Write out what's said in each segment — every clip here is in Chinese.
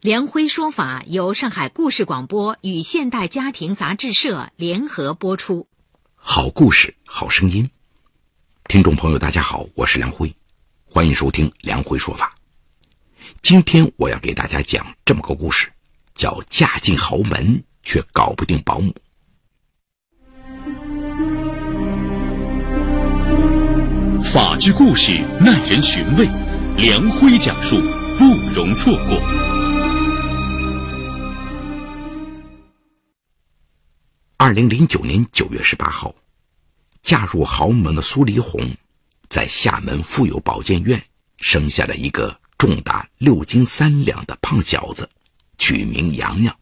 梁辉说法由上海故事广播与现代家庭杂志社联合播出。好故事，好声音。听众朋友，大家好，我是梁辉，欢迎收听梁辉说法。今天我要给大家讲这么个故事，叫嫁进豪门却搞不定保姆。法治故事耐人寻味，梁辉讲述不容错过。二零零九年九月十八号，嫁入豪门的苏黎红，在厦门妇幼保健院生下了一个重达六斤三两的胖小子，取名洋洋。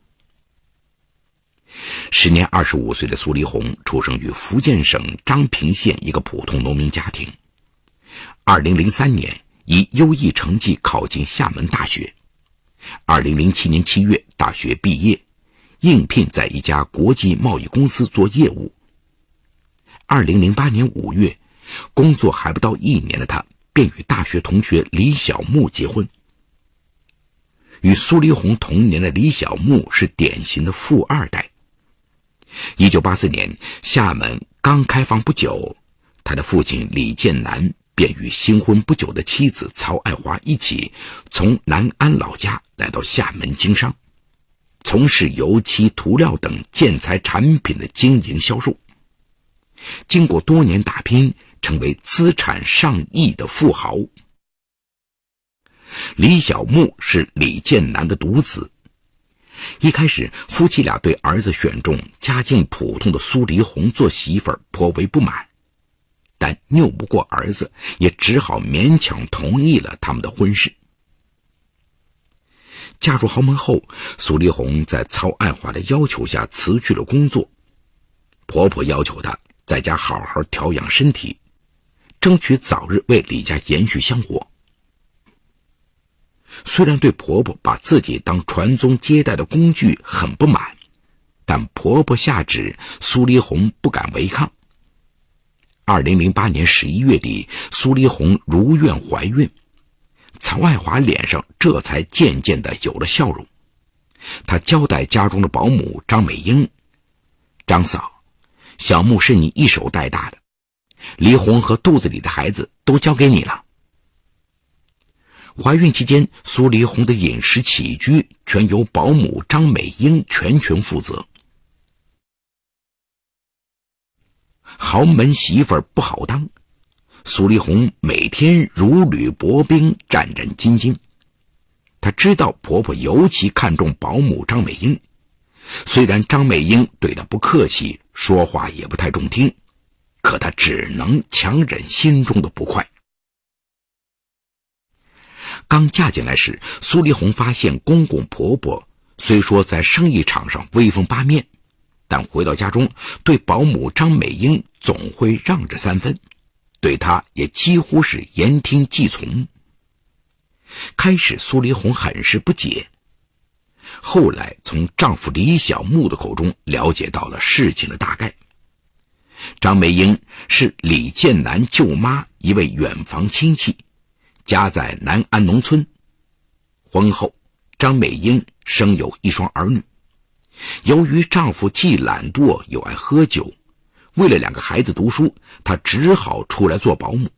时年二十五岁的苏黎红出生于福建省漳平县一个普通农民家庭。二零零三年以优异成绩考进厦门大学。二零零七年七月大学毕业。应聘在一家国际贸易公司做业务。二零零八年五月，工作还不到一年的他，便与大学同学李小木结婚。与苏黎红同年的李小木是典型的富二代。一九八四年，厦门刚开放不久，他的父亲李建南便与新婚不久的妻子曹爱华一起从南安老家来到厦门经商。从事油漆、涂料等建材产品的经营销售。经过多年打拼，成为资产上亿的富豪。李小木是李建南的独子。一开始，夫妻俩对儿子选中家境普通的苏黎红做媳妇儿颇为不满，但拗不过儿子，也只好勉强同意了他们的婚事。嫁入豪门后，苏丽红在曹爱华的要求下辞去了工作。婆婆要求她在家好好调养身体，争取早日为李家延续香火。虽然对婆婆把自己当传宗接代的工具很不满，但婆婆下旨，苏丽红不敢违抗。二零零八年十一月底，苏丽红如愿怀孕。曹爱华脸上这才渐渐的有了笑容，他交代家中的保姆张美英：“张嫂，小木是你一手带大的，黎红和肚子里的孩子都交给你了。”怀孕期间，苏黎红的饮食起居全由保姆张美英全权负责。豪门媳妇儿不好当。苏丽红每天如履薄冰，战战兢兢。她知道婆婆尤其看重保姆张美英，虽然张美英对她不客气，说话也不太中听，可她只能强忍心中的不快。刚嫁进来时，苏丽红发现公公婆婆虽说在生意场上威风八面，但回到家中对保姆张美英总会让着三分。对她也几乎是言听计从。开始，苏黎红很是不解，后来从丈夫李小木的口中了解到了事情的大概。张美英是李建南舅妈一位远房亲戚，家在南安农村。婚后，张美英生有一双儿女。由于丈夫既懒惰又爱喝酒。为了两个孩子读书，她只好出来做保姆。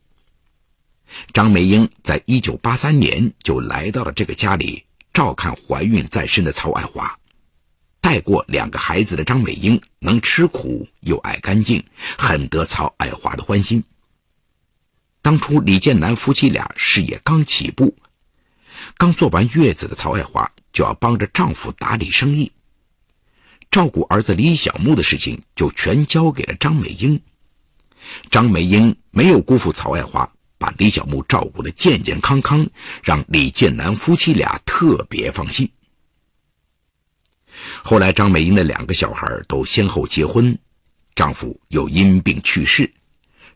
张美英在一九八三年就来到了这个家里，照看怀孕在身的曹爱华。带过两个孩子的张美英能吃苦又爱干净，很得曹爱华的欢心。当初李建南夫妻俩事业刚起步，刚做完月子的曹爱华就要帮着丈夫打理生意。照顾儿子李小木的事情就全交给了张美英。张美英没有辜负曹爱华，把李小木照顾的健健康康，让李建南夫妻俩特别放心。后来，张美英的两个小孩都先后结婚，丈夫又因病去世，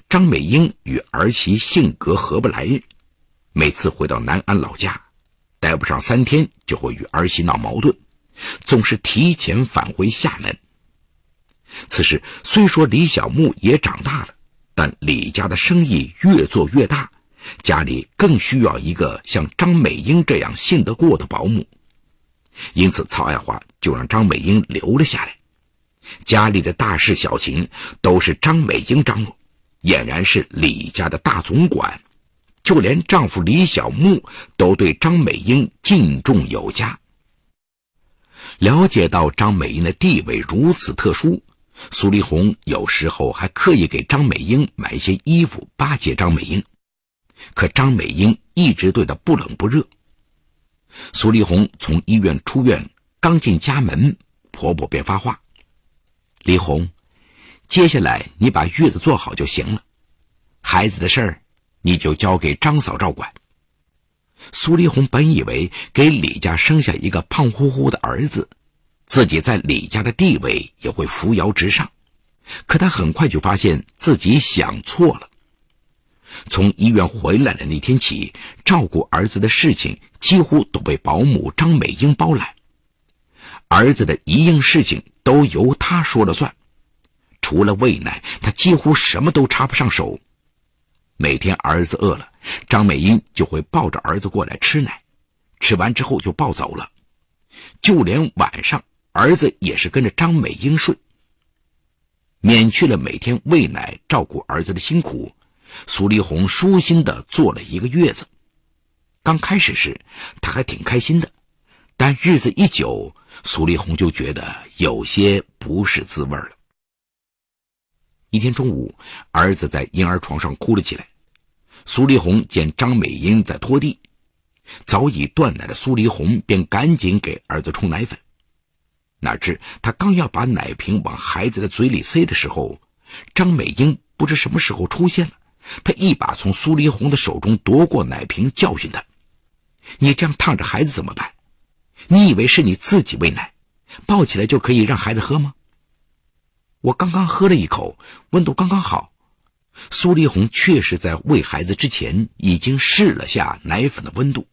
张美英与儿媳性格合不来，每次回到南安老家，待不上三天就会与儿媳闹矛盾，总是提前返回厦门。此时虽说李小木也长大了，但李家的生意越做越大，家里更需要一个像张美英这样信得过的保姆。因此，曹爱华就让张美英留了下来。家里的大事小情都是张美英张罗，俨然是李家的大总管。就连丈夫李小木都对张美英敬重有加。了解到张美英的地位如此特殊。苏丽红有时候还刻意给张美英买一些衣服巴结张美英，可张美英一直对她不冷不热。苏丽红从医院出院，刚进家门，婆婆便发话：“丽红，接下来你把月子做好就行了，孩子的事儿你就交给张嫂照管。”苏丽红本以为给李家生下一个胖乎乎的儿子。自己在李家的地位也会扶摇直上，可他很快就发现自己想错了。从医院回来的那天起，照顾儿子的事情几乎都被保姆张美英包揽，儿子的一应事情都由她说了算，除了喂奶，她几乎什么都插不上手。每天儿子饿了，张美英就会抱着儿子过来吃奶，吃完之后就抱走了，就连晚上。儿子也是跟着张美英睡，免去了每天喂奶、照顾儿子的辛苦，苏丽红舒心的坐了一个月子。刚开始时，她还挺开心的，但日子一久，苏丽红就觉得有些不是滋味了。一天中午，儿子在婴儿床上哭了起来，苏丽红见张美英在拖地，早已断奶的苏丽红便赶紧给儿子冲奶粉。哪知他刚要把奶瓶往孩子的嘴里塞的时候，张美英不知什么时候出现了。她一把从苏黎红的手中夺过奶瓶，教训他：“你这样烫着孩子怎么办？你以为是你自己喂奶，抱起来就可以让孩子喝吗？”我刚刚喝了一口，温度刚刚好。苏黎红确实在喂孩子之前已经试了下奶粉的温度。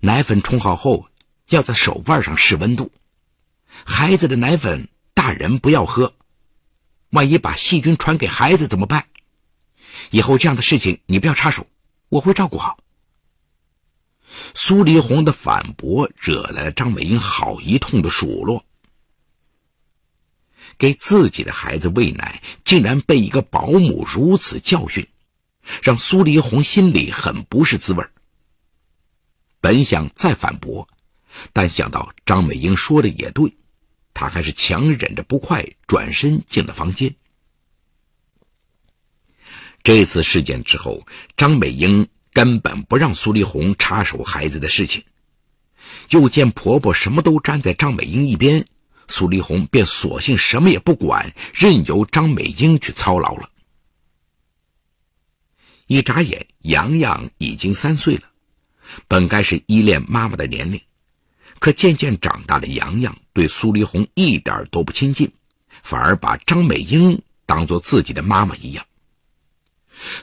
奶粉冲好后。要在手腕上试温度，孩子的奶粉大人不要喝，万一把细菌传给孩子怎么办？以后这样的事情你不要插手，我会照顾好。苏黎红的反驳惹来了张美英好一通的数落，给自己的孩子喂奶竟然被一个保姆如此教训，让苏黎红心里很不是滋味本想再反驳。但想到张美英说的也对，他还是强忍着不快，转身进了房间。这次事件之后，张美英根本不让苏丽红插手孩子的事情，又见婆婆什么都站在张美英一边，苏丽红便索性什么也不管，任由张美英去操劳了。一眨眼，洋洋已经三岁了，本该是依恋妈妈的年龄。可渐渐长大的洋洋对苏黎红一点都不亲近，反而把张美英当做自己的妈妈一样。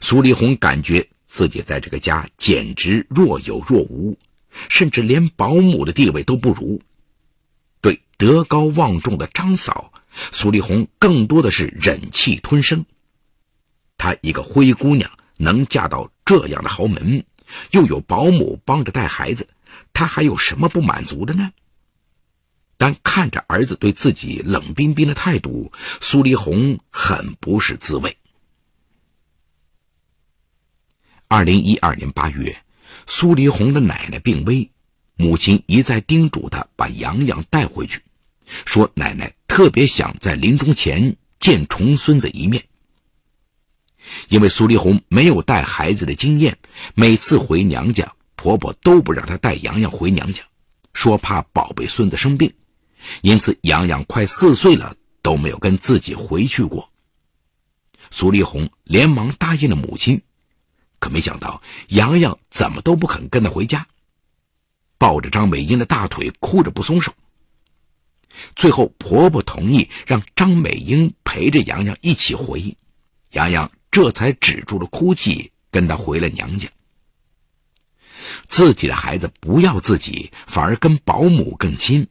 苏黎红感觉自己在这个家简直若有若无，甚至连保姆的地位都不如。德高望重的张嫂，苏丽红更多的是忍气吞声。她一个灰姑娘能嫁到这样的豪门，又有保姆帮着带孩子。她还有什么不满足的呢？但看着儿子对自己冷冰冰的态度，苏丽红很不是滋味。二零一二年八月，苏黎红的奶奶病危，母亲一再叮嘱她把洋洋带回去，说奶奶特别想在临终前见重孙子一面。因为苏丽红没有带孩子的经验，每次回娘家。婆婆都不让她带洋洋回娘家，说怕宝贝孙子生病，因此洋洋快四岁了都没有跟自己回去过。苏丽红连忙答应了母亲，可没想到洋洋怎么都不肯跟她回家，抱着张美英的大腿哭着不松手。最后婆婆同意让张美英陪着洋洋一起回，洋洋这才止住了哭泣，跟她回了娘家。自己的孩子不要自己，反而跟保姆更亲。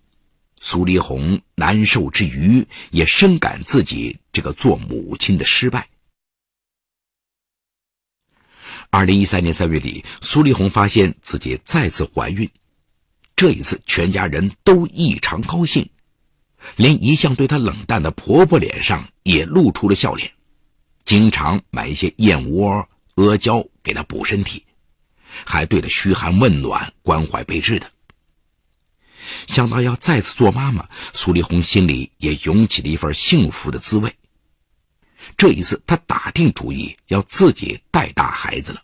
苏丽红难受之余，也深感自己这个做母亲的失败。二零一三年三月底，苏丽红发现自己再次怀孕，这一次全家人都异常高兴，连一向对她冷淡的婆婆脸上也露出了笑脸，经常买一些燕窝、阿胶给她补身体。还对她嘘寒问暖、关怀备至的。想到要再次做妈妈，苏丽红心里也涌起了一份幸福的滋味。这一次，她打定主意要自己带大孩子了。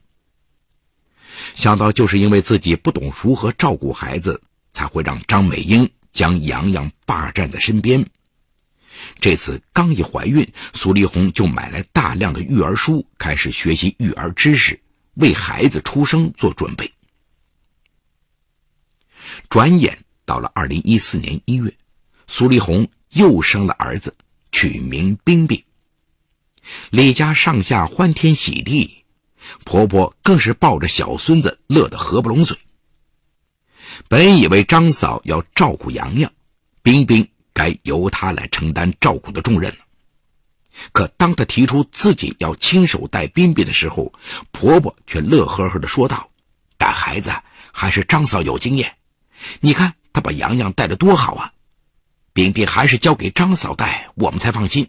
想到就是因为自己不懂如何照顾孩子，才会让张美英将洋洋霸占在身边。这次刚一怀孕，苏丽红就买来大量的育儿书，开始学习育儿知识。为孩子出生做准备。转眼到了二零一四年一月，苏丽红又生了儿子，取名冰冰。李家上下欢天喜地，婆婆更是抱着小孙子乐得合不拢嘴。本以为张嫂要照顾洋洋，冰冰该由她来承担照顾的重任了。可当她提出自己要亲手带彬彬的时候，婆婆却乐呵呵地说道：“带孩子还是张嫂有经验，你看她把洋洋带得多好啊！彬彬还是交给张嫂带，我们才放心。”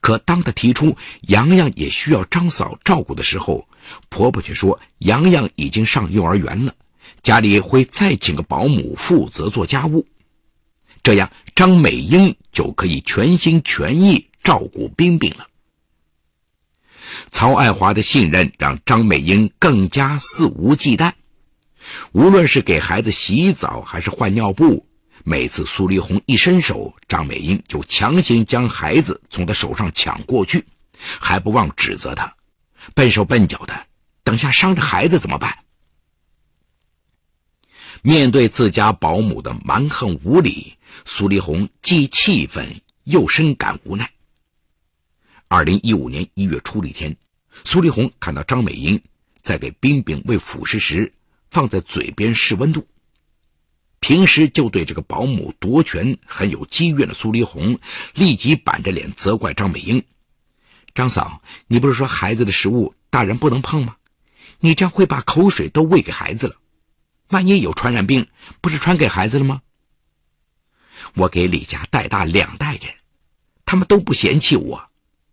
可当她提出洋洋也需要张嫂照顾的时候，婆婆却说：“洋洋已经上幼儿园了，家里会再请个保姆负责做家务。”这样，张美英就可以全心全意照顾冰冰了。曹爱华的信任让张美英更加肆无忌惮，无论是给孩子洗澡还是换尿布，每次苏丽红一伸手，张美英就强行将孩子从她手上抢过去，还不忘指责她：“笨手笨脚的，等下伤着孩子怎么办？”面对自家保姆的蛮横无理。苏丽红既气愤又深感无奈。二零一五年一月初的一天，苏丽红看到张美英在给冰冰喂辅食时，放在嘴边试温度。平时就对这个保姆夺权很有积怨的苏丽红，立即板着脸责怪张美英：“张嫂，你不是说孩子的食物大人不能碰吗？你这样会把口水都喂给孩子了，万一有传染病，不是传给孩子了吗？”我给李家带大两代人，他们都不嫌弃我，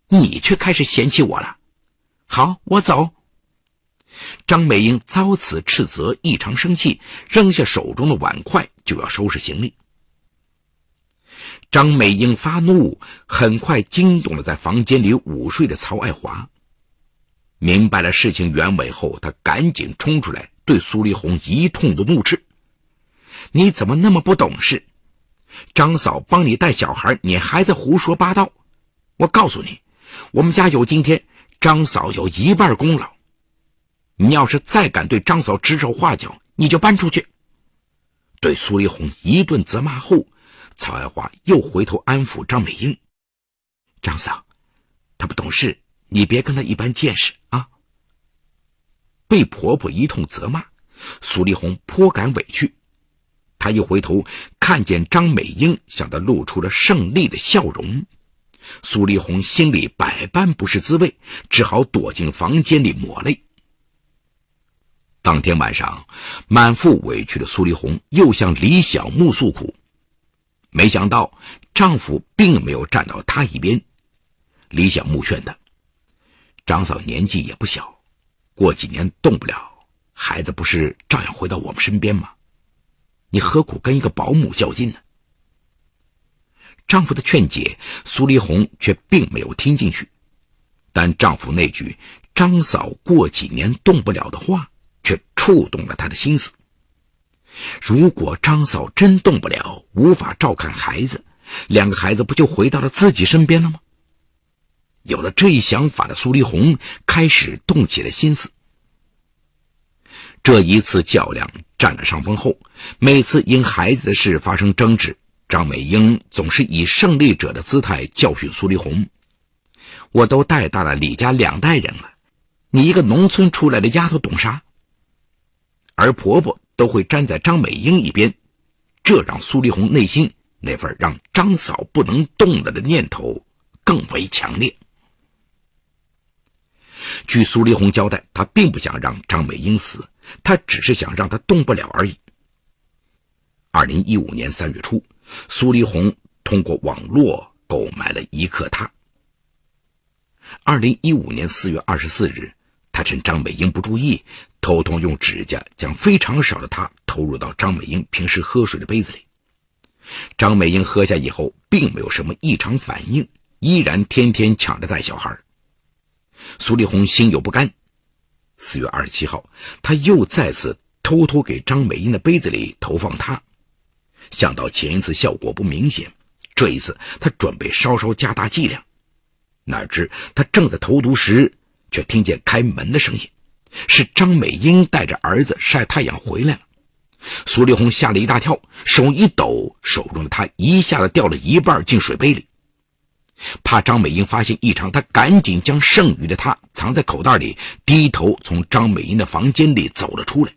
你却开始嫌弃我了。好，我走。张美英遭此斥责，异常生气，扔下手中的碗筷就要收拾行李。张美英发怒，很快惊动了在房间里午睡的曹爱华。明白了事情原委后，他赶紧冲出来，对苏丽红一通的怒斥：“你怎么那么不懂事？”张嫂帮你带小孩，你还在胡说八道！我告诉你，我们家有今天，张嫂有一半功劳。你要是再敢对张嫂指手画脚，你就搬出去。对苏丽红一顿责骂后，曹爱华又回头安抚张美英：“张嫂，她不懂事，你别跟她一般见识啊。”被婆婆一通责骂，苏丽红颇感委屈。她一回头，看见张美英向她露出了胜利的笑容，苏丽红心里百般不是滋味，只好躲进房间里抹泪。当天晚上，满腹委屈的苏丽红又向李小木诉苦，没想到丈夫并没有站到她一边。李小木劝她：“张嫂年纪也不小，过几年动不了，孩子不是照样回到我们身边吗？”你何苦跟一个保姆较劲呢？丈夫的劝解，苏丽红却并没有听进去，但丈夫那句“张嫂过几年动不了”的话，却触动了她的心思。如果张嫂真动不了，无法照看孩子，两个孩子不就回到了自己身边了吗？有了这一想法的苏丽红开始动起了心思。这一次较量占了上风后，每次因孩子的事发生争执，张美英总是以胜利者的姿态教训苏丽红：“我都带大了李家两代人了，你一个农村出来的丫头懂啥？”而婆婆都会站在张美英一边，这让苏丽红内心那份让张嫂不能动了的念头更为强烈。据苏丽红交代，她并不想让张美英死，她只是想让她动不了而已。二零一五年三月初，苏丽红通过网络购买了一克他。二零一五年四月二十四日，他趁张美英不注意。偷偷用指甲将非常少的他投入到张美英平时喝水的杯子里。张美英喝下以后，并没有什么异常反应，依然天天抢着带小孩。苏丽红心有不甘。四月二十七号，他又再次偷偷给张美英的杯子里投放他。想到前一次效果不明显，这一次他准备稍稍加大剂量。哪知他正在投毒时，却听见开门的声音。是张美英带着儿子晒太阳回来了，苏丽红吓了一大跳，手一抖，手中的她一下子掉了一半进水杯里。怕张美英发现异常，他赶紧将剩余的她藏在口袋里，低头从张美英的房间里走了出来。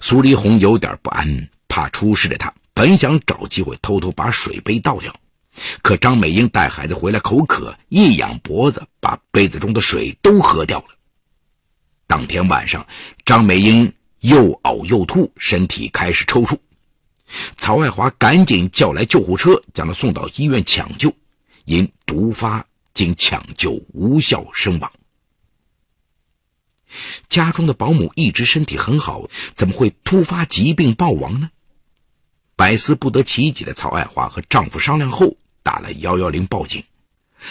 苏丽红有点不安，怕出事的她本想找机会偷偷把水杯倒掉，可张美英带孩子回来口渴，一仰脖子把杯子中的水都喝掉了。当天晚上，张美英又呕又吐，身体开始抽搐。曹爱华赶紧叫来救护车，将她送到医院抢救，因毒发经抢救无效身亡。家中的保姆一直身体很好，怎么会突发疾病暴亡呢？百思不得其解的曹爱华和丈夫商量后，打了幺幺零报警。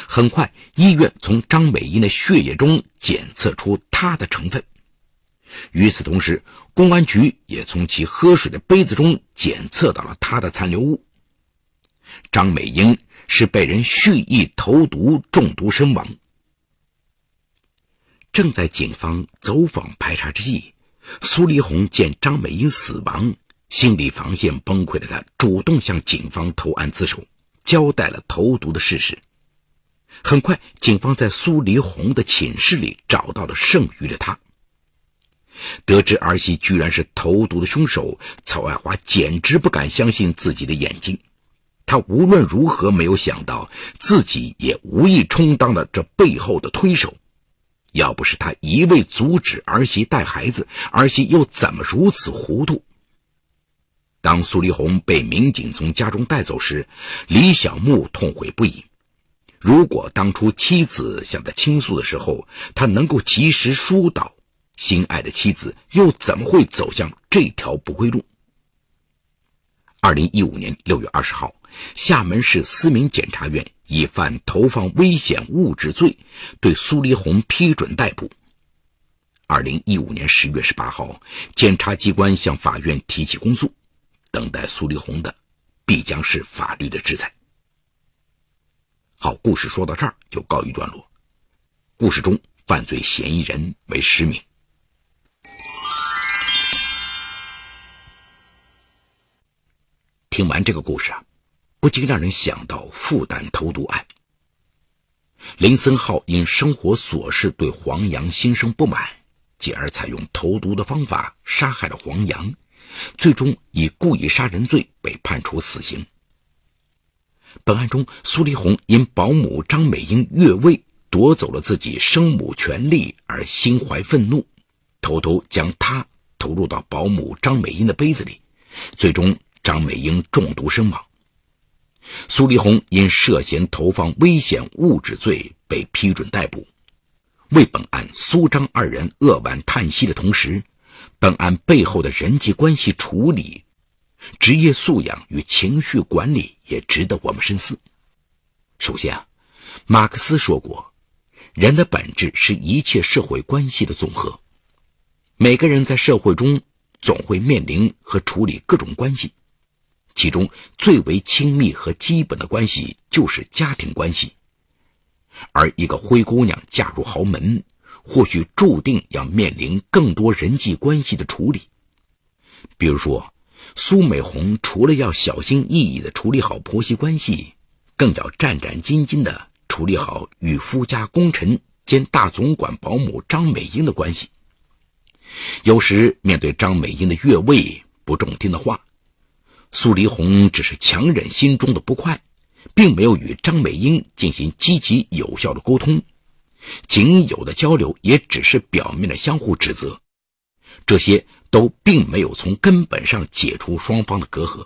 很快，医院从张美英的血液中检测出她的成分。与此同时，公安局也从其喝水的杯子中检测到了他的残留物。张美英是被人蓄意投毒中毒身亡。正在警方走访排查之际，苏丽红见张美英死亡，心理防线崩溃的她主动向警方投案自首，交代了投毒的事实。很快，警方在苏黎红的寝室里找到了剩余的他。得知儿媳居然是投毒的凶手，曹爱华简直不敢相信自己的眼睛。他无论如何没有想到，自己也无意充当了这背后的推手。要不是他一味阻止儿媳带孩子，儿媳又怎么如此糊涂？当苏丽红被民警从家中带走时，李小木痛悔不已。如果当初妻子向他倾诉的时候，他能够及时疏导，心爱的妻子又怎么会走向这条不归路？二零一五年六月二十号，厦门市思明检察院以犯投放危险物质罪，对苏黎红批准逮捕。二零一五年十月十八号，检察机关向法院提起公诉，等待苏黎红的，必将是法律的制裁。好，故事说到这儿就告一段落。故事中犯罪嫌疑人为实名。听完这个故事啊，不禁让人想到复旦投毒案。林森浩因生活琐事对黄洋心生不满，继而采用投毒的方法杀害了黄洋，最终以故意杀人罪被判处死刑。本案中，苏丽红因保姆张美英越位夺走了自己生母权利而心怀愤怒，偷偷将她投入到保姆张美英的杯子里，最终张美英中毒身亡。苏丽红因涉嫌投放危险物质罪被批准逮捕。为本案苏张二人扼腕叹息的同时，本案背后的人际关系处理。职业素养与情绪管理也值得我们深思。首先啊，马克思说过，人的本质是一切社会关系的总和。每个人在社会中总会面临和处理各种关系，其中最为亲密和基本的关系就是家庭关系。而一个灰姑娘嫁入豪门，或许注定要面临更多人际关系的处理。比如说，苏美红除了要小心翼翼的处理好婆媳关系，更要战战兢兢的处理好与夫家功臣兼大总管保姆张美英的关系。有时面对张美英的越位不中听的话，苏黎红只是强忍心中的不快，并没有与张美英进行积极有效的沟通，仅有的交流也只是表面的相互指责，这些都并没有从根本上解除双方的隔阂。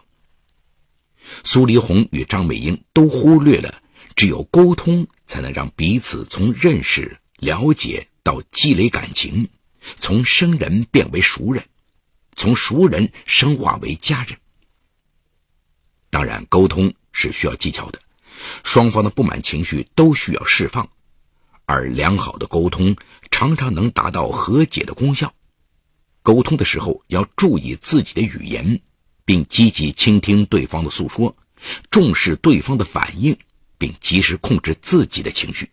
苏黎红与张美英都忽略了，只有沟通才能让彼此从认识、了解到积累感情。从生人变为熟人，从熟人升华为家人。当然，沟通是需要技巧的，双方的不满情绪都需要释放，而良好的沟通常常能达到和解的功效。沟通的时候要注意自己的语言，并积极倾听对方的诉说，重视对方的反应，并及时控制自己的情绪。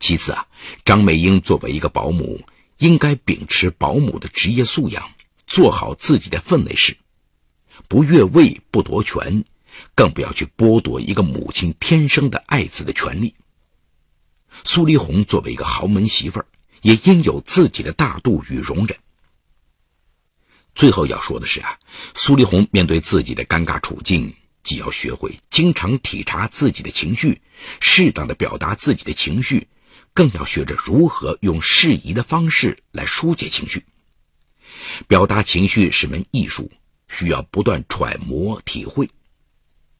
其次啊，张美英作为一个保姆，应该秉持保姆的职业素养，做好自己的分内事，不越位、不夺权，更不要去剥夺一个母亲天生的爱子的权利。苏丽红作为一个豪门媳妇儿，也应有自己的大度与容忍。最后要说的是啊，苏丽红面对自己的尴尬处境。既要学会经常体察自己的情绪，适当的表达自己的情绪，更要学着如何用适宜的方式来疏解情绪。表达情绪是门艺术，需要不断揣摩体会。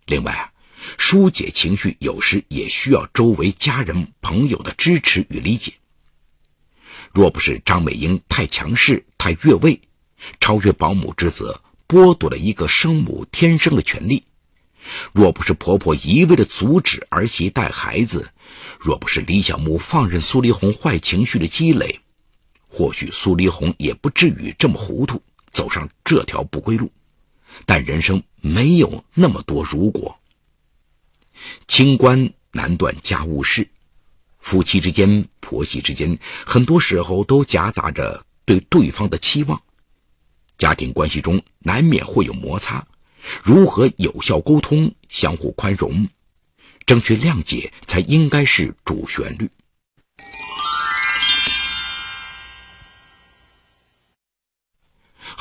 另外啊，疏解情绪有时也需要周围家人朋友的支持与理解。若不是张美英太强势、太越位，超越保姆职责，剥夺了一个生母天生的权利。若不是婆婆一味的阻止儿媳带孩子，若不是李小木放任苏丽红坏情绪的积累，或许苏丽红也不至于这么糊涂，走上这条不归路。但人生没有那么多如果。清官难断家务事，夫妻之间、婆媳之间，很多时候都夹杂着对对方的期望，家庭关系中难免会有摩擦。如何有效沟通、相互宽容、争取谅解，才应该是主旋律。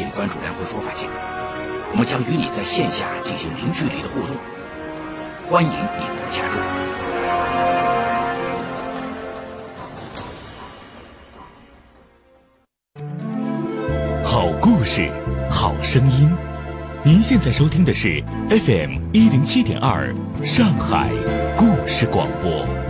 并关注梁辉说法节目。我们将与你在线下进行零距离的互动，欢迎你们的加入。好故事，好声音。您现在收听的是 FM 一零七点二上海故事广播。